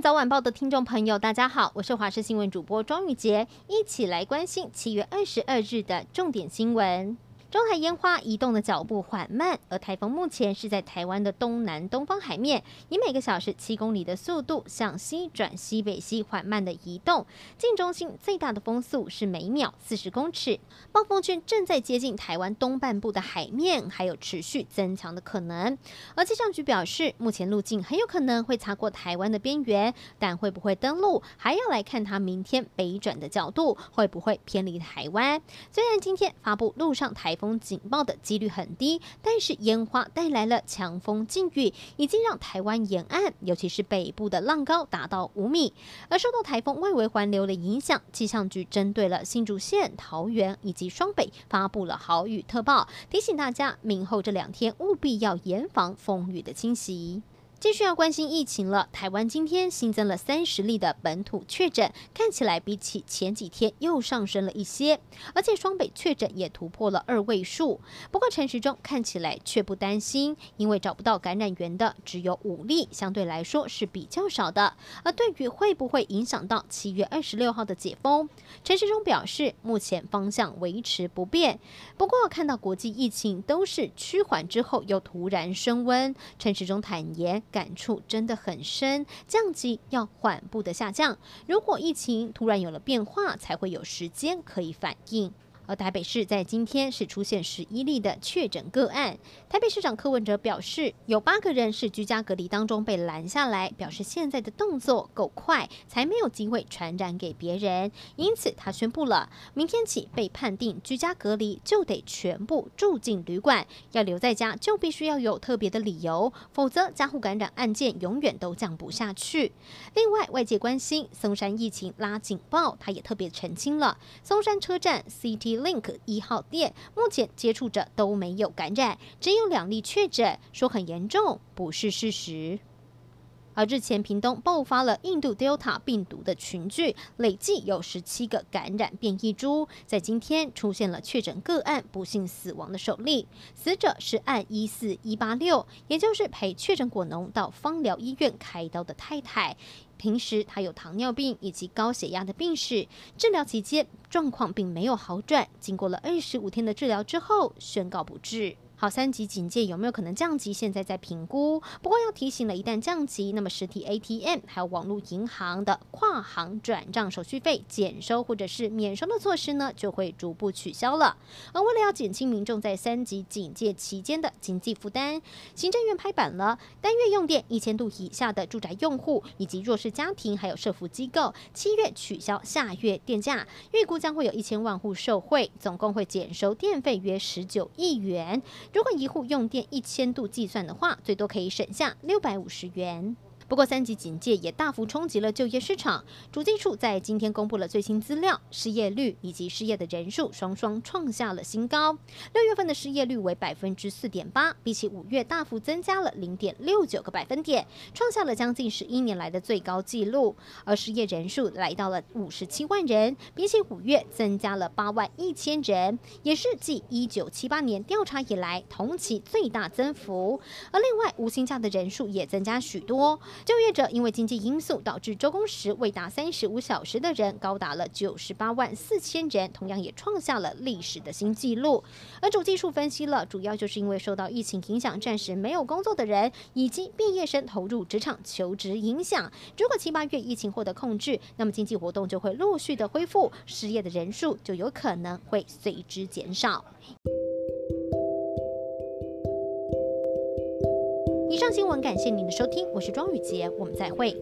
早晚报的听众朋友，大家好，我是华视新闻主播庄玉洁，一起来关心七月二十二日的重点新闻。中台烟花移动的脚步缓慢，而台风目前是在台湾的东南东方海面，以每个小时七公里的速度向西转西北西缓慢的移动。近中心最大的风速是每秒四十公尺，暴风圈正在接近台湾东半部的海面，还有持续增强的可能。而气象局表示，目前路径很有可能会擦过台湾的边缘，但会不会登陆，还要来看它明天北转的角度会不会偏离台湾。虽然今天发布陆上台风警报的几率很低，但是烟花带来了强风劲雨，已经让台湾沿岸，尤其是北部的浪高达到五米。而受到台风外围环流的影响，气象局针对了新竹县、桃园以及双北发布了豪雨特报，提醒大家明后这两天务必要严防风雨的侵袭。继续要关心疫情了。台湾今天新增了三十例的本土确诊，看起来比起前几天又上升了一些，而且双北确诊也突破了二位数。不过陈时中看起来却不担心，因为找不到感染源的只有五例，相对来说是比较少的。而对于会不会影响到七月二十六号的解封，陈时中表示目前方向维持不变。不过看到国际疫情都是趋缓之后又突然升温，陈时中坦言。感触真的很深，降级要缓步的下降。如果疫情突然有了变化，才会有时间可以反应。而台北市在今天是出现十一例的确诊个案。台北市长柯文哲表示，有八个人是居家隔离当中被拦下来，表示现在的动作够快，才没有机会传染给别人。因此，他宣布了，明天起被判定居家隔离就得全部住进旅馆，要留在家就必须要有特别的理由，否则家户感染案件永远都降不下去。另外，外界关心松山疫情拉警报，他也特别澄清了，松山车站 CT。Link 一号店目前接触者都没有感染，只有两例确诊，说很严重不是事实。而日前屏东爆发了印度 Delta 病毒的群聚，累计有十七个感染变异株，在今天出现了确诊个案不幸死亡的首例，死者是案一四一八六，也就是陪确诊果农到芳疗医院开刀的太太。平时他有糖尿病以及高血压的病史，治疗期间状况并没有好转，经过了二十五天的治疗之后宣告不治。好，三级警戒有没有可能降级？现在在评估。不过要提醒了，一旦降级，那么实体 ATM 还有网络银行的跨行转账手续费减收或者是免收的措施呢，就会逐步取消了。而为了要减轻民众在三级警戒期间的经济负担，行政院拍板了，单月用电一千度以下的住宅用户以及弱势家庭还有社福机构，七月取消下月电价，预估将会有一千万户受惠，总共会减收电费约十九亿元。如果一户用电一千度计算的话，最多可以省下六百五十元。不过，三级警戒也大幅冲击了就业市场。主计处在今天公布了最新资料，失业率以及失业的人数双双创下了新高。六月份的失业率为百分之四点八，比起五月大幅增加了零点六九个百分点，创下了将近十一年来的最高纪录。而失业人数来到了五十七万人，比起五月增加了八万一千人，也是继一九七八年调查以来同期最大增幅。而另外，无薪假的人数也增加许多。就业者因为经济因素导致周工时未达三十五小时的人高达了九十八万四千人，同样也创下了历史的新纪录。而主技术分析了，主要就是因为受到疫情影响，暂时没有工作的人以及毕业生投入职场求职影响。如果七八月疫情获得控制，那么经济活动就会陆续的恢复，失业的人数就有可能会随之减少。以上新闻，感谢您的收听，我是庄雨洁，我们再会。